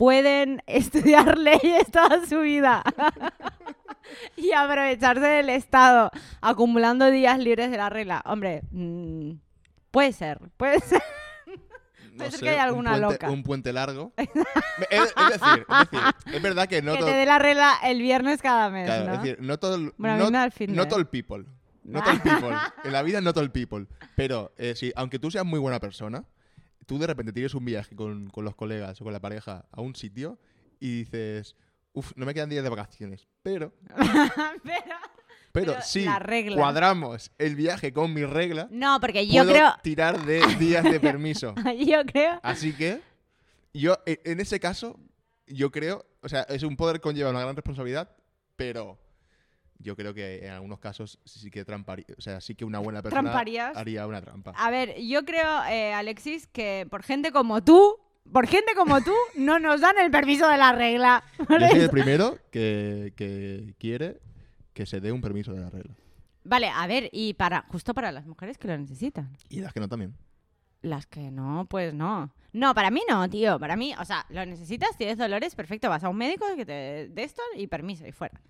pueden estudiar leyes toda su vida y aprovecharse del Estado acumulando días libres de la regla. Hombre, mm, puede ser, puede ser. Puede ser sé, que haya un alguna puente- loca. Un puente largo. es, es decir, es decir, es verdad que no que todo... te dé la regla el viernes cada mes, claro, ¿no? es decir, no todo el, Bueno, no, fin no todo el people. No todo el people. En la vida no todo el people. Pero eh, sí, aunque tú seas muy buena persona, tú de repente tienes un viaje con, con los colegas o con la pareja a un sitio y dices, uff, no me quedan días de vacaciones. Pero, Pero- pero, Pero si cuadramos el viaje con mi regla, No, porque yo puedo creo... tirar de días de permiso. Yo creo... Así que, yo, e- en ese caso, yo creo, o sea, es un poder conlleva una gran responsabilidad, pero yo creo que en algunos casos sí que tramparía, o sea, sí que una buena persona ¿Tramparías? haría una trampa. A ver, yo creo, eh, Alexis, que por gente como tú, por gente como tú, no nos dan el permiso de la regla. Yo soy el primero que, que quiere que se dé un permiso de la regla. Vale, a ver, y para justo para las mujeres que lo necesitan. Y las que no también. Las que no, pues no. No, para mí no, tío. Para mí, o sea, lo necesitas, tienes dolores, perfecto. Vas a un médico que te dé esto y permiso y fuera.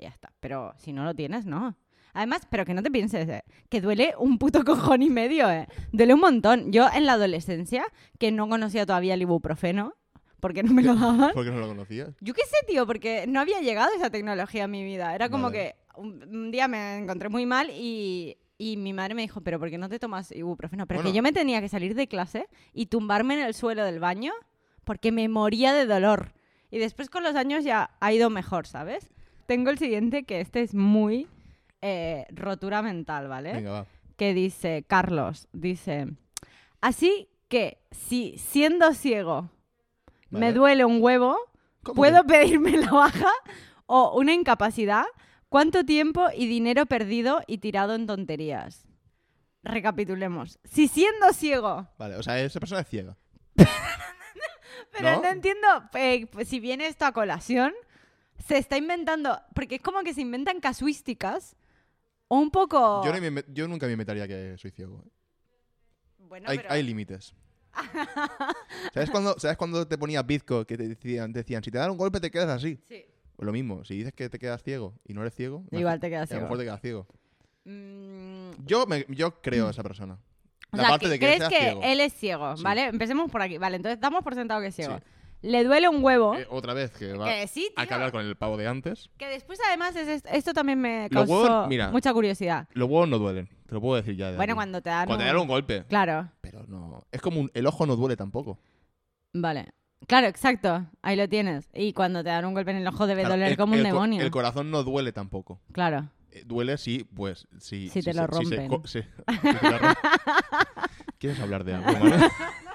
Y ya está. Pero si no lo tienes, no. Además, pero que no te pienses, eh, que duele un puto cojón y medio, eh. Duele un montón. Yo en la adolescencia, que no conocía todavía el ibuprofeno, porque no me lo daban. ¿Por qué no lo conocías? Yo qué sé, tío, porque no había llegado esa tecnología a mi vida. Era como que un, un día me encontré muy mal y, y mi madre me dijo, pero ¿por qué no te tomas ibuprofeno? Pero Bueno. que yo me tenía que salir de clase y tumbarme en el suelo del baño porque me moría de dolor. Y después con los años ya ha ido mejor, ¿sabes? Tengo el siguiente que este es muy eh, rotura mental, ¿vale? Venga, va. que dice, Carlos, dice, así que si siendo ciego me duele un huevo, ¿Cómo ¿puedo que? pedirme la baja o una incapacidad? ¿Cuánto tiempo y dinero perdido y tirado en tonterías? Recapitulemos. Si siendo ciego, Vale, o sea, esa persona es ciega. pero no, ¿No? entiendo, eh, pues, si viene esto a colación, se está inventando, porque es como que se inventan casuísticas o un poco... Yo, no me- yo nunca me inventaría que soy ciego. Bueno, hay, pero- hay límites. ¿Sabes cuando, ¿Sabes cuando te ponía bizco que te decían, te decían, si te dan un golpe te quedas así? Sí. Pues lo mismo, si dices que te quedas ciego y no eres ciego, Igual te quedas a lo ciego. mejor te quedas ciego. Mm, Yo, me- yo creo a esa persona. O La sea, parte que de que crees que ciego. él es ciego, Sí. ¿vale? Empecemos por aquí. Vale, entonces damos por sentado que es ciego. Sí. Le duele un huevo. Eh, otra vez que va que sí, hay que tío. hablar con el pavo de antes. Que después, además, es est- esto también me causó huevos, mira. mucha curiosidad. Los huevos no duelen, te lo puedo decir ya. de Bueno, aquí. cuando te dan Cuando te un- dan un golpe. Claro, Pero no. Es como un- el ojo no duele tampoco. vale. Claro, exacto. Ahí lo tienes. Y cuando te dan un golpe en el ojo debe Claro, doler el- como un el co- demonio. El corazón no duele tampoco. Claro. Eh, Duele si, pues, si... Si te lo rompen. si te lo rom- ¿Quieres hablar de algo?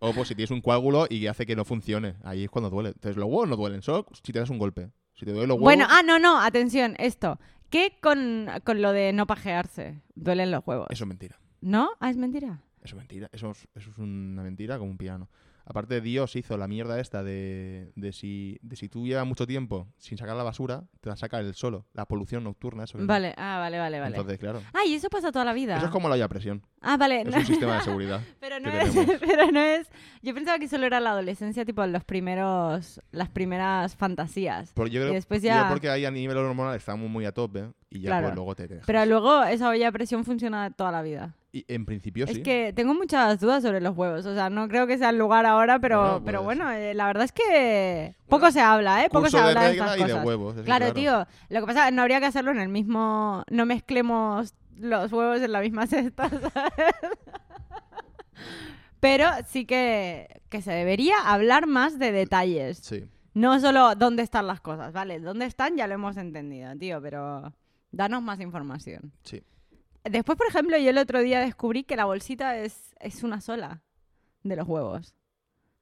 O pues si tienes un coágulo y hace que no funcione. Ahí es cuando duele. Entonces los huevos no duelen, solo si te das un golpe. Si te duelen los huevos... Bueno, ah, no, no, atención, esto. ¿Qué con, con lo de no pajearse? Duelen los huevos. Eso es mentira. ¿No? Ah, es mentira. Eso es mentira. Eso es, eso es una mentira como un piano. Aparte, Dios hizo la mierda esta de, de, si, de si tú llevas mucho tiempo sin sacar la basura, te la saca él solo. La polución nocturna, eso. Vale, ah, vale, vale, vale. Entonces, claro. Ah, y eso pasa toda la vida. Eso es como la olla a presión. Ah, vale. Es no- un sistema de seguridad. Pero no, es, pero no es. Yo pensaba que solo era la adolescencia, tipo los primeros, las primeras fantasías. Porque yo creo, Y después yo ya- porque ahí a nivel hormonal estamos muy a tope y ya Claro. pues luego te dejas. Pero luego esa olla a presión funciona toda la vida. Y en principio Es sí. que tengo muchas dudas sobre los huevos. O sea, no creo que sea el lugar ahora, pero Bueno, pero pues- bueno eh, la verdad es que poco Bueno, se habla, ¿eh? Poco se de habla de estas y de cosas. huevos. Claro, tío. Lo que pasa es que no habría que hacerlo en el mismo. No mezclemos los huevos en la misma cesta, ¿sabes? Pero sí que, que se debería hablar más de detalles. Sí. No solo dónde están las cosas, ¿vale? Dónde están ya lo hemos entendido, tío, pero danos más información. Sí. Después, por ejemplo, yo el otro día descubrí que la bolsita es, es una sola de los huevos.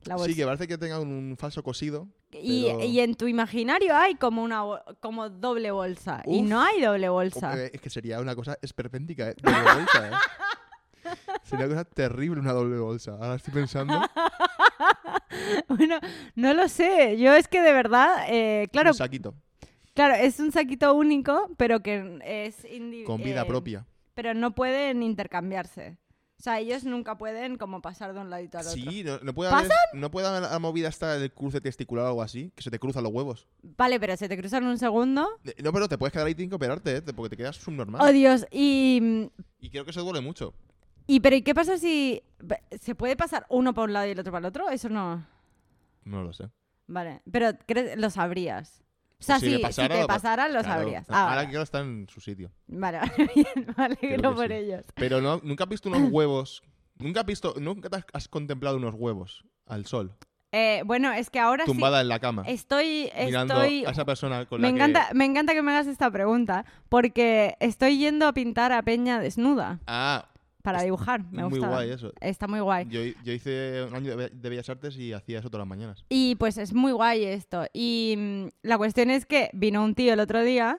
La Sí, que parece que tenga un falso cosido. y, pero- y en tu imaginario hay como una como doble bolsa. Y no hay doble bolsa. Es que sería una cosa esperpéntica, ¿eh? Doble bolsa, ¿eh? Sería una cosa terrible una doble bolsa. Ahora estoy pensando. Bueno, no lo sé. Yo es que de verdad, eh, claro, Un saquito. claro, es un saquito único, pero que es indi- Con vida eh, propia. Pero no pueden intercambiarse. O sea, ellos nunca pueden como pasar de un ladito al otro. Sí, no, no puede haber, no puede haber la movida hasta del cruce testicular o algo así, que se te cruzan los huevos. Vale, pero se te cruzan un segundo. No, pero te puedes quedar ahí sin que operarte, ¿eh? Porque te quedas subnormal. Oh, Dios. Y... Y creo que eso duele mucho. ¿Y pero ¿y qué pasa si se puede pasar uno para un lado y el otro para el otro? Eso no. No lo sé. Vale, pero ¿crees- lo sabrías. O sea, Si si, si pasara, te lo pa- pasara, lo Claro. sabrías. Ahora Ah, vale. quiero estar en su sitio. Vale, vale, bien, me alegro que por sí. ellos. Pero no, nunca has visto unos huevos. Nunca has visto, nunca te has- contemplado unos huevos al sol, Eh, bueno, es que ahora tumbada en la cama, estoy, mirando estoy a esa persona con Me la que- encanta, me encanta que me hagas esta pregunta, porque estoy yendo a pintar a Peña desnuda Ah, para dibujar. Me muy gusta. guay eso. Está muy guay. Yo, yo hice un año de, Be- de Bellas Artes y hacía eso todas las mañanas. Y pues es muy guay esto. Y mm, la cuestión es que vino un tío el otro día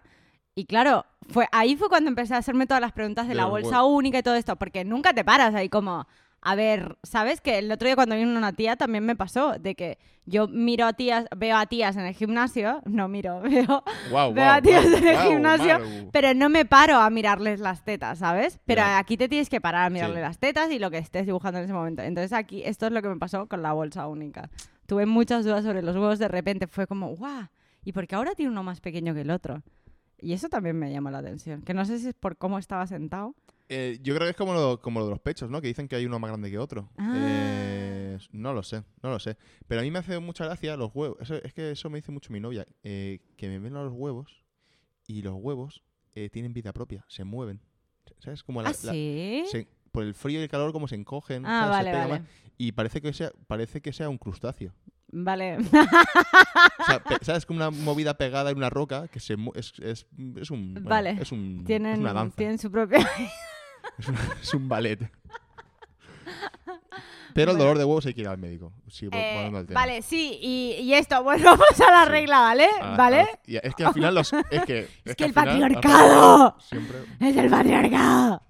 y claro, fue ahí fue cuando empecé a hacerme todas las preguntas de, De la bolsa única y todo esto, porque nunca te paras ahí como... A ver, ¿sabes? Que el otro día cuando vino una tía también me pasó de que yo miro a tías, veo a tías en el gimnasio, no miro, veo Wow, Veo a tíos en el gimnasio, Pero no me paro a mirarles las tetas, ¿sabes? Pero aquí te tienes que parar a mirarle Sí. las tetas y lo que estés dibujando en ese momento. Entonces aquí, esto es lo que me pasó con la bolsa única. Tuve muchas dudas sobre los huevos, de repente fue como, ¡guau! ¿Y por qué ahora tiene uno más pequeño que el otro? Y eso también me llamó la atención. Que no sé si es por cómo estaba sentado. Eh, yo creo que es como lo, como lo de los pechos, ¿no? Que dicen que hay uno más grande que otro. Ah. Eh, no lo sé, no lo sé. Pero a mí me hace mucha gracia los huevos. Eso- es que eso me dice mucho mi novia. eh, que me ven a los huevos y los huevos eh, tienen vida propia, se mueven. ¿Sabes? Como la- ¿Ah, la- sí? se- por el frío y el calor, como se encogen. Ah, vale, pegan vale. más. Y parece que sea, parece que sea un crustáceo. Vale. O sea, pe- ¿sabes? Como una movida pegada en una roca que se es, es, es un. bueno, Vale. Es, un, es tienen, una danza. tienen su propia... Es, un, es un ballet. Pero el Bueno. dolor de huevos hay que ir al médico. Sí, Eh, volviendo al tema. vale, sí, y, y esto, pues vamos a la Sí. regla, ¿vale? Ah, ¿Vale? ah, y es que al final los. Es que, Es que que el final, patriarcado. Siempre. Es el patriarcado.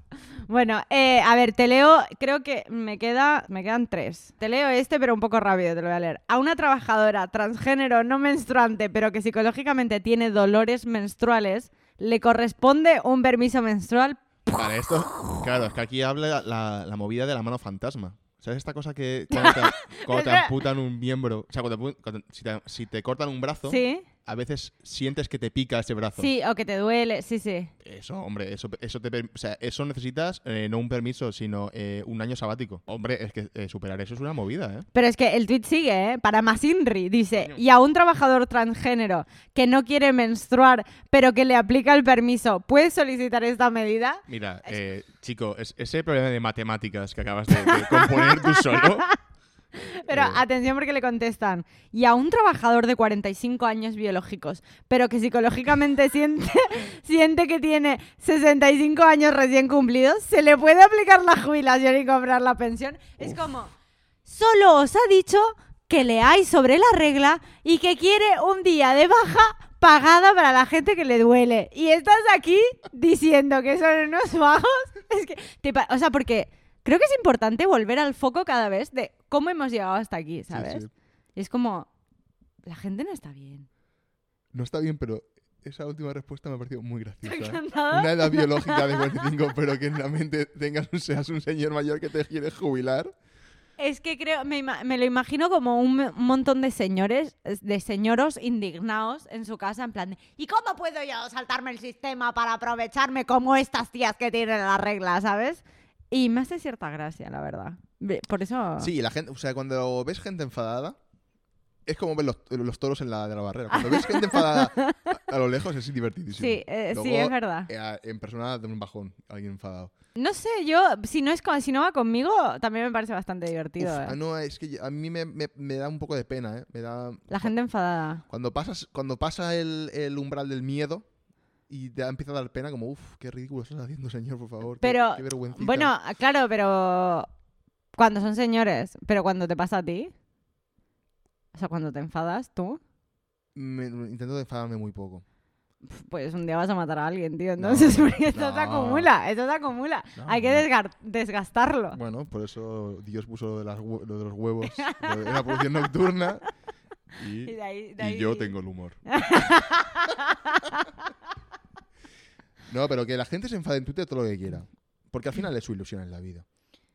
Bueno, eh, a ver, te leo, creo que me, queda, me quedan tres. Te leo este, pero un poco rápido, te lo voy a leer. A una trabajadora transgénero no menstruante, pero que psicológicamente tiene dolores menstruales, le corresponde un permiso menstrual. Vale, esto. Claro, es que aquí habla la, la movida de la mano fantasma. ¿Sabes esta cosa que cuando te, cuando te Espera. amputan un miembro? O sea, cuando, te apu- cuando- si, te, si te cortan un brazo, ¿Sí? A veces sientes que te pica ese brazo. Sí, o que te duele, sí, sí. Eso, hombre, eso, eso, te, o sea, eso necesitas eh, no un permiso, sino eh, un año sabático. Hombre, es que eh, superar eso es una movida, ¿eh? Pero es que el tweet sigue, ¿eh? Para Masinri, dice, y a un trabajador transgénero que no quiere menstruar, pero que le aplica el permiso, ¿puede solicitar esta medida? Mira, eh, chico, es- ese problema de matemáticas que acabas de, de componer tú solo. Pero Eh. atención porque le contestan. Y a un trabajador de 45 años biológicos, pero que psicológicamente siente, siente que tiene 65 años recién cumplidos, ¿se le puede aplicar la jubilación y cobrar la pensión? Es como, solo os ha dicho que leáis sobre la regla y que quiere un día de baja pagada para la gente que le duele. Y estás aquí diciendo que son unos vagos. Es que, te o sea, porque creo que es importante volver al foco cada vez de cómo hemos llegado hasta aquí, Sí, ¿sabes? sí. Y es como, la gente no está bien. No está bien, pero esa última respuesta me ha parecido muy graciosa. ¿Te ha ¿eh? Una edad biológica de 45, pero que en la mente tengas seas un señor mayor que te quiere jubilar. Es que creo, me, me lo imagino como un, un montón de señores, de señoros indignados en su casa, en plan de, ¿y cómo puedo yo saltarme el sistema para aprovecharme como estas tías que tienen la regla, ¿sabes? Y me hace cierta gracia, la verdad. Ve- Por eso... Sí, la gente, o sea, cuando ves gente enfadada, es como ver los, los toros en la, de la barrera. Cuando ves gente enfadada a, a lo lejos es divertidísimo. Sí, eh, sí, Luego, es verdad. eh, en persona de un bajón, alguien enfadado. No sé, yo, si no es co- si no va conmigo, también me parece bastante divertido. Uf, eh. ah, no, es que a mí me, me- me da un poco de pena, ¿eh? Me da... La gente enfadada. Cuando, pasas, cuando pasa el, el umbral del miedo y te empieza a dar pena, como, uff, qué ridículo estás haciendo, señor, por favor. qué- Pero, qué vergüencita". Bueno, claro, pero cuando son señores, pero cuando te pasa a ti, o sea, cuando te enfadas tú, Me- intento enfadarme muy poco. pues un día vas a matar a alguien, tío. Entonces, porque esto se no. acumula, esto se acumula. No, Hay que no. desgastarlo. Bueno, por eso Dios puso lo de, las lo de los huevos de la producción nocturna y, Y de ahí- de y ahí- yo tengo el humor. no, pero que la gente se enfade en Twitter todo lo que quiera. Porque al final es su ilusión en la vida.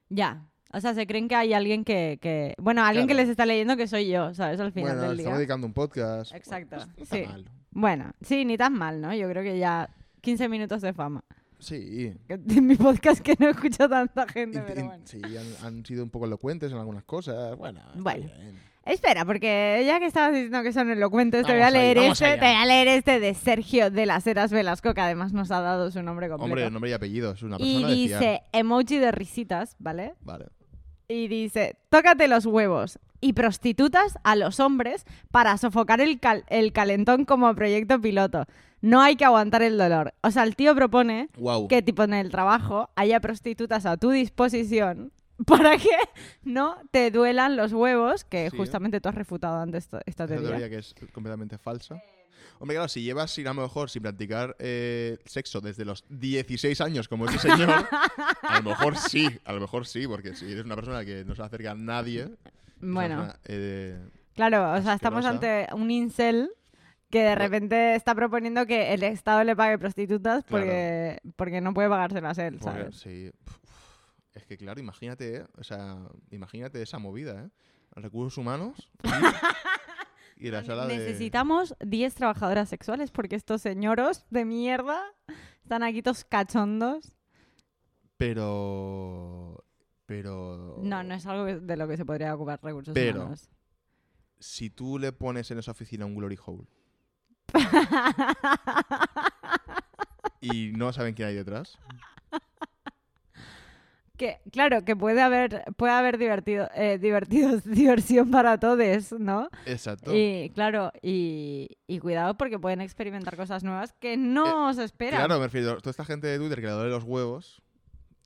Ya. O sea, se creen que hay alguien que... que- Bueno, alguien que les está leyendo que soy yo, ¿sabes? Al final bueno, del estamos día. dedicando un podcast. Exacto, Bueno, pues no está sí. mal. Bueno, sí, ni tan mal, ¿no? Yo creo que ya 15 minutos de fama. Sí. Que- En mi podcast que no escucha tanta gente, Int- pero in- bueno. Sí, han, han sido un poco elocuentes en algunas cosas. Bueno, está Bueno. bien. Espera, porque ya que estabas diciendo que son elocuentes, te voy a leer este, te voy a leer este de Sergio de las Heras Velasco, que además nos ha dado su nombre completo. Hombre, nombre y apellido. Es una y persona de fiar. dice emoji de risitas, ¿vale? Vale. Y dice, tócate los huevos y prostitutas a los hombres para sofocar el, cal- el calentón como proyecto piloto. No hay que aguantar el dolor. O sea, el tío propone Wow. que tipo en el trabajo haya prostitutas a tu disposición para que no te duelan los huevos, que Sí. justamente tú has refutado antes esta teoría. teoría que es completamente falsa. Hombre, claro, si llevas sin a lo mejor sin practicar eh, sexo desde los 16 años como ese señor, a lo mejor sí, a lo mejor sí, porque si eres una persona que no se acerca a nadie, Bueno, persona, eh, claro, o sea, estamos ante un incel que de repente está proponiendo que el Estado le pague prostitutas Claro. porque, porque no puede pagárselas él, porque- ¿sabes? sí. Es que claro, imagínate, ¿eh? o sea, imagínate esa movida, ¿eh? Recursos humanos y, y la sala de... Necesitamos 10 trabajadoras sexuales porque estos señoros de mierda están aquí todos cachondos. Pero... Pero... No, no es algo de lo que se podría ocupar recursos Pero- humanos. Si tú le pones en esa oficina un glory hole y no saben quién hay detrás, que, claro, que puede haber, puede haber divertido, eh, divertidos, diversión para todos, ¿no? exacto. Y claro, y, y cuidado porque pueden experimentar cosas nuevas que no se esperan. Claro, me refiero, toda esta gente de Twitter que le duele los huevos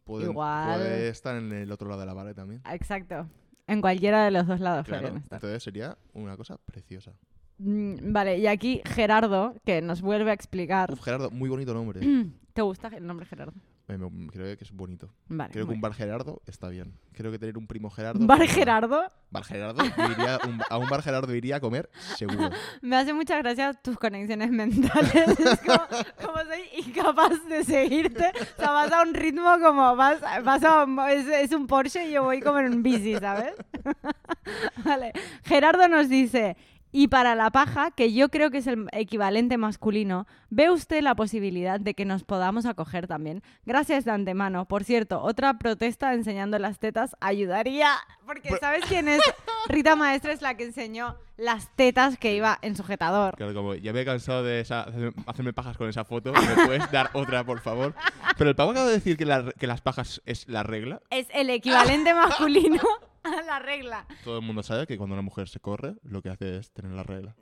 pueden- Igual. puede estar en el otro lado de la pared también. Exacto. En cualquiera de los dos lados Claro, entonces sería una cosa preciosa. Mm, Vale, y aquí Gerardo, que nos vuelve a explicar. Uf, Gerardo, muy bonito nombre. ¿Te gusta el nombre Gerardo? Creo que es bonito. Vale. Creo que un bar Gerardo está bien. Creo que tener un primo Gerardo. ¿Bar Gerardo? Bar Gerardo, yo iría un- a un bar Gerardo iría a comer seguro. Me hace mucha gracia tus conexiones mentales. Es como, como soy incapaz de seguirte. O sea, vas a un ritmo como vas, vas a un- es, es un Porsche y yo voy como en un bici, ¿sabes? vale. Gerardo nos dice. Y para la paja, que yo creo que es el equivalente masculino, ¿ve usted la posibilidad de que nos podamos acoger también? Gracias de antemano. Por cierto, otra protesta enseñando las tetas ayudaría. Porque Pues- ¿sabes quién es? Rita Maestre es la que enseñó las tetas que iba en sujetador. Claro, como ya me he cansado de esa- hacerme, hacerme pajas con esa foto, ¿me puedes dar otra, por favor? Pero el pavo acaba de decir que, la- que las pajas es la regla. Es el equivalente masculino a la regla. Todo el mundo sabe que cuando una mujer se corre, lo que hace es tener la regla.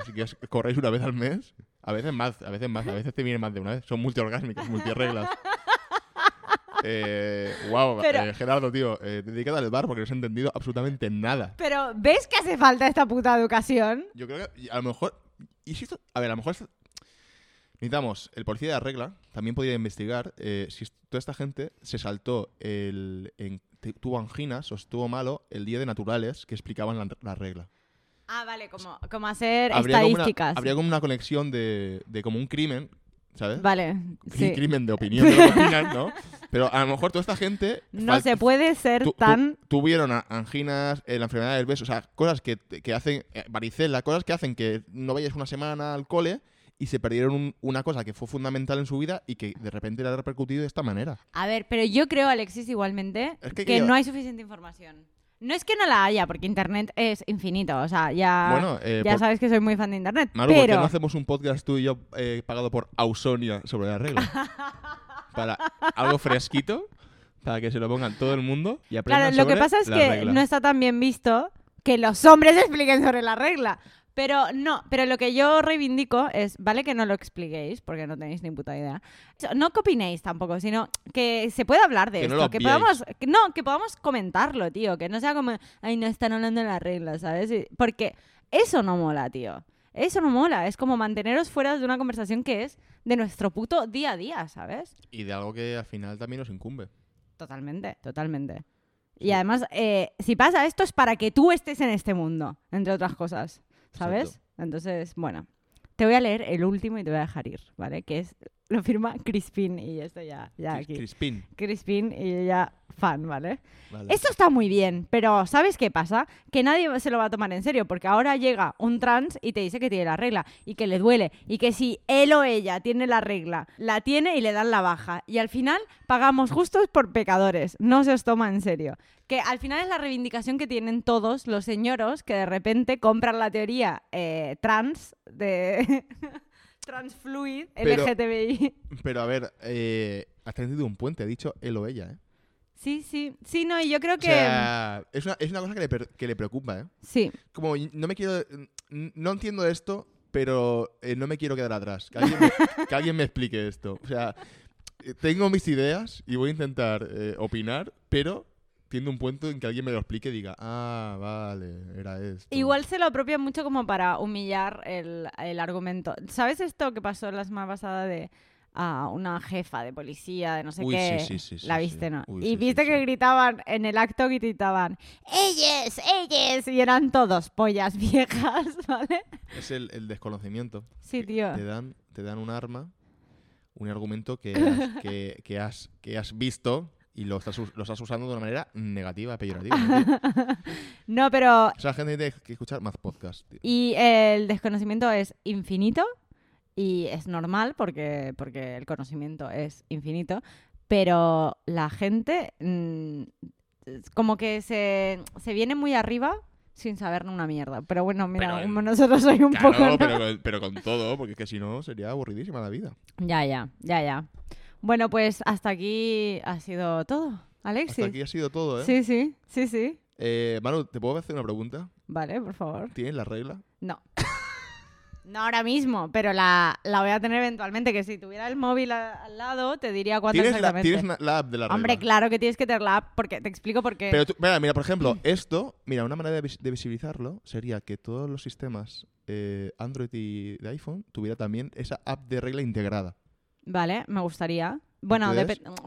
Así que corréis una vez al mes, a veces más, a veces más, a veces te viene más de una vez. Son multiorgásmicas, multireglas. Eh, wow, Pero- eh, Gerardo, tío, eh, dedícate al bar porque no has entendido absolutamente nada. Pero ¿ves que hace falta esta puta educación? Yo creo que a lo mejor. Y si esto- a ver, a lo mejor. esto- necesitamos. El policía de la regla también podría investigar eh, si toda esta gente se saltó el. en- tuvo anginas o estuvo malo el día de naturales que explicaban la, la regla. Ah, vale, como, como hacer Habría como, una, estadísticas. habría como una conexión de, de como un crimen, ¿sabes? Vale, Un sí. crimen de opinión de lo que opinan, ¿no? Pero a lo mejor toda esta gente. No se puede ser tu- tu- tan... tuvieron anginas, eh, la enfermedad del beso, o sea, cosas que, que hacen, eh, varicela, cosas que hacen que no vayas una semana al cole y se perdieron un- una cosa que fue fundamental en su vida y que de repente le ha repercutido de esta manera. A ver, pero yo creo, Alexis, igualmente, Es que, que yo- no hay suficiente información. No es que no la haya, porque Internet es infinito. O sea, ya, bueno, eh, ya por- sabes que soy muy fan de Internet. Maru, ¿por qué pero no hacemos un podcast tú y yo eh, pagado por Ausonia sobre la regla? para algo fresquito, para que se lo pongan todo el mundo y aprendan Claro, lo que sobre pasa es que regla. no está tan bien visto que los hombres expliquen sobre la regla. Pero no, pero lo que yo reivindico es, vale que no lo expliquéis, porque no tenéis ni puta idea. No que opinéis tampoco, sino que se pueda hablar de Que no esto, lo que podamos, que- no, que podamos comentarlo, tío, que no sea como, ay, no están hablando de la regla, ¿sabes? Porque eso no mola, tío. Eso no mola, es como manteneros fuera de una conversación que es de nuestro puto día a día, ¿sabes? Y de algo que al final también nos incumbe. Totalmente, totalmente. Y además, eh, si pasa esto es para que tú estés en este mundo, entre otras cosas, ¿sabes? Exacto. Entonces, bueno, te voy a leer el último y te voy a dejar ir, ¿vale? Que es lo firma Crispin y esto ya, ya Cris- aquí. Crispín. Crispin y yo ya fan, ¿vale? Vale. Esto está muy bien, pero ¿sabes qué pasa? Que nadie se lo va a tomar en serio, porque ahora llega un trans y te dice que tiene la regla y que le duele y que si él o ella tiene la regla, la tiene y le dan la baja. Y al final pagamos justos por pecadores, no se os toma en serio. Que al final es la reivindicación que tienen todos los señoros que de repente compran la teoría eh, trans de... transfluid Pero- LGTBI. Pero a ver, eh, has tenido un puente, ha dicho él o ella, ¿eh? Sí, sí. Sí, no, y yo creo O que... sea, es una, es una cosa que le, que le preocupa, ¿eh? Sí. Como no me quiero. No entiendo esto, pero eh, no me quiero quedar atrás. Que alguien me, que alguien me explique esto. O sea, eh, tengo mis ideas y voy a intentar eh, opinar, pero tiendo un punto en que alguien me lo explique y diga, ah, vale, era esto. Igual se lo apropia mucho como para humillar el, el argumento. ¿Sabes esto que pasó la semana pasada de a una jefa de policía, de no sé Uy, qué? sí, sí, sí, la viste, ¿no? Uy, y viste que gritaban, en el acto gritaban, ¡Ellas! ¡Ellas! Y eran todos pollas viejas, ¿vale? Es el, el desconocimiento. Sí, tío. Te dan, te dan un arma, un argumento que has, que, que has, que has visto y lo estás, lo estás usando de una manera negativa, peyorativa. ¿no, pero... O sea, la gente tiene que escuchar más podcast. tío. Y el desconocimiento es infinito y es normal porque, porque el conocimiento es infinito, pero la gente mm, es como que se, se viene muy arriba sin saber una mierda. Pero bueno, mira, Pero como nosotros soy un Claro, poco... ¿no? pero, pero con todo, porque es que si no sería aburridísima la vida. Ya, ya, ya, ya. Bueno, pues hasta aquí ha sido todo, Alexis. Hasta aquí ha sido todo, ¿eh? Sí, sí, sí, sí. Eh, Manu, ¿te puedo hacer una pregunta? Vale, por favor. ¿Tienes la regla? No. No ahora mismo, pero la, la voy a tener eventualmente. Que si tuviera el móvil a- al lado, te diría cuánto ¿Tienes, la, tienes la app de la regla? Hombre, claro que tienes que tener la app, porque te explico por qué. Pero tú- mira, mira, por ejemplo, esto, mira, una manera de, vis- de visibilizarlo sería que todos los sistemas eh, Android y de iPhone tuviera también esa app de regla integrada. Vale, me gustaría. Bueno,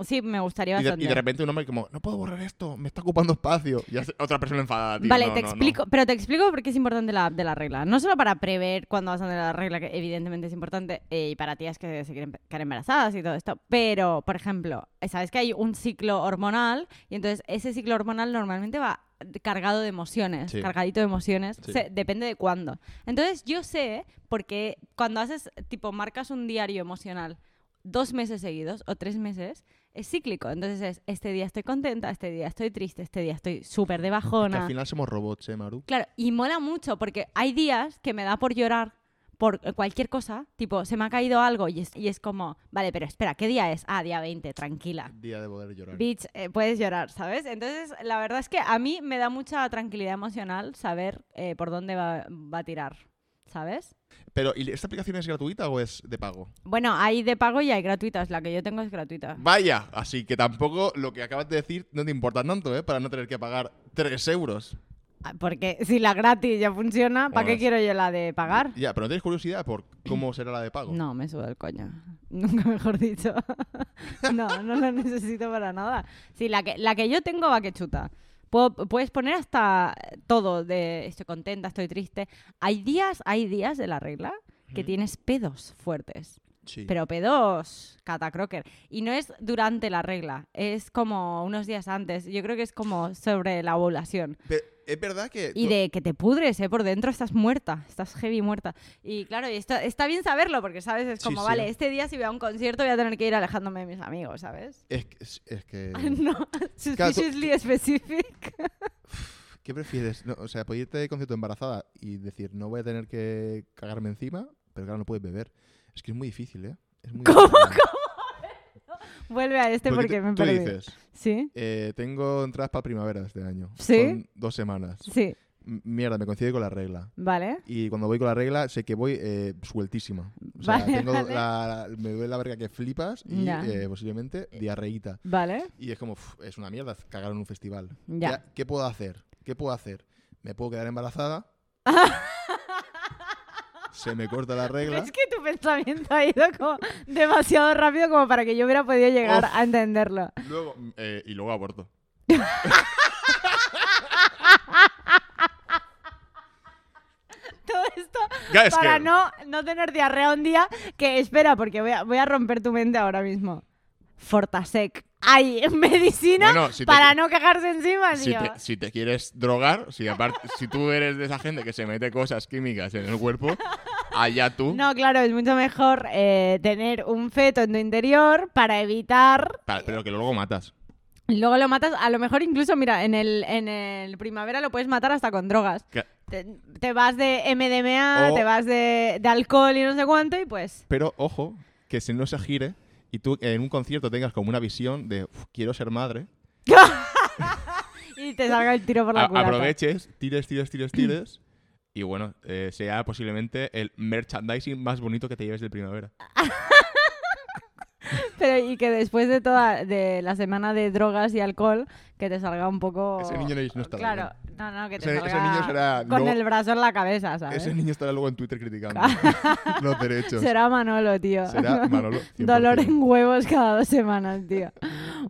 sí, me gustaría Y de, bastante. y de repente un hombre como, no puedo borrar esto, me está ocupando espacio. Y otra persona enfadada, tío. Vale, no, te no, no. explico, pero te explico por qué es importante la de la regla. No solo para prever cuándo vas a tener la regla, que evidentemente es importante, eh, y para tías que se quieren quedar embarazadas y todo esto, pero, por ejemplo, sabes que hay un ciclo hormonal, y entonces ese ciclo hormonal normalmente va cargado de emociones, Sí. cargadito de emociones, Sí. se- depende de cuándo. Entonces yo sé, porque cuando haces, tipo, marcas un diario emocional dos meses seguidos o tres meses, es cíclico. Entonces es, este día estoy contenta, este día estoy triste, este día estoy súper de Que bajona. al final somos robots, ¿eh, Maru? Claro, y mola mucho porque hay días que me da por llorar por cualquier cosa, tipo, se me ha caído algo y es, y es como, vale, pero espera, ¿qué día es? Ah, día 20, tranquila. Día de poder llorar. Bitch, eh, puedes llorar, ¿sabes? Entonces, la verdad es que a mí me da mucha tranquilidad emocional saber eh, por dónde va, va a tirar, ¿sabes? Pero, ¿y esta aplicación es gratuita o es de pago? Bueno, hay de pago y hay gratuitas, la que yo tengo es gratuita. Vaya, así que tampoco lo que acabas de decir no te importa tanto, ¿eh? Para no tener que pagar 3 euros. Ah, Porque si la gratis ya funciona, ¿para qué quiero yo la de pagar? Ya, pero no tienes curiosidad por cómo será la de pago. No, me suda el coño. Nunca mejor dicho. no, no lo necesito para nada. Sí, la que, la que yo tengo va que chuta. Puedo- puedes poner hasta todo de estoy contenta, estoy triste. Hay días, hay días de la regla que tienes pedos fuertes. Sí. Pero pedos catacroker. Y no es durante la regla, es como unos días antes. Yo creo que es como sobre la ovulación. Pero es verdad que... Y de que te pudres, ¿eh? Por dentro estás muerta, estás heavy muerta. Y claro, y está, está bien saberlo, porque, ¿sabes? Es Sí, como, sí. vale, este día si voy a un concierto voy a tener que ir alejándome de mis amigos, ¿sabes? Es, que- es, es que... no, Claro, tú- suspiciously specific. ¿Qué prefieres? No, o sea, poder irte de concierto embarazada y decir, no voy a tener que cagarme encima, pero claro, no puedes beber. Es que es muy difícil, ¿eh? Es muy ¿Cómo, difícil. Vuelve a este porque, tú- me tú perdí. dices, ¿Sí? eh, tengo entradas para primavera este año. ¿Sí? Son dos semanas. Sí, M- Mierda, me coincide con la regla. vale. Y cuando voy con la regla, sé que voy eh, sueltísima. O sea, Vale, tengo vale. la- me duele la verga que flipas y Ya. eh, posiblemente diarreíta. Vale, Y es como, uf, es una mierda cagar en un festival. ya. ¿Qué puedo hacer? ¿Qué puedo hacer? Me puedo quedar embarazada. se me corta la regla. Es que tu pensamiento ha ido como demasiado rápido como para que yo hubiera podido llegar Uf. a entenderlo. Luego, eh, y luego aborto. Todo esto es para que- no, no tener diarrea un día. Que espera, porque voy a, voy a romper tu mente ahora mismo. Fortasec. Hay medicina Bueno, si te para no cagarse encima, Si tío. te, si te quieres drogar, si aparte, si tú eres de esa gente que se mete cosas químicas en el cuerpo, allá tú. No, claro, es mucho mejor eh, tener un feto en tu interior para evitar. Pero que luego matas. Luego lo matas, a lo mejor incluso, mira, en el, en el primavera lo puedes matar hasta con drogas. Te, te vas de MDMA, O- te vas de, de alcohol y no sé cuánto, y pues. Pero ojo, que si no se gire y tú en un concierto tengas como una visión de "Uf, quiero ser madre, Y te salga el tiro por la a- culata. aproveches, tires, tires, tires, tires. Y bueno, eh, sea posiblemente el merchandising más bonito que te lleves de primavera. Pero y que después de toda de la semana de drogas y alcohol, que te salga un poco. Ese niño no- no estará Claro, no, no, que te Ese- ese niño será con luego- el brazo en la cabeza, ¿sabes? Ese niño estará luego en Twitter criticando los derechos. Será Manolo, tío. Será Manolo. 100%. Dolor en huevos cada dos semanas, tío.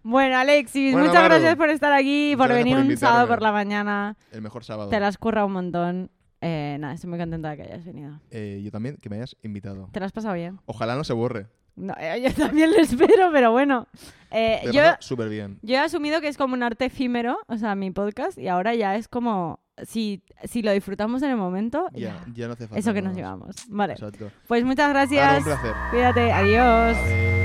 Bueno, Alexis, Bueno, muchas Maru, gracias por estar aquí, muchas por venir por un sábado por la mañana. El mejor sábado. Te las has currado un montón. Eh, nada, estoy muy contenta de que hayas venido. Eh, yo también, que me hayas invitado. ¿Te lo has pasado bien? Ojalá no se borre. No, eh, yo también lo espero, pero bueno. Eh, yo, súper bien. yo he asumido que es como un arte efímero, o sea, mi podcast, y ahora ya es como, si, si lo disfrutamos en el momento, Ya, no hace falta. eso que nos llevamos. Vale, Exacto. pues muchas gracias. un placer. Cuídate, adiós. Adiós.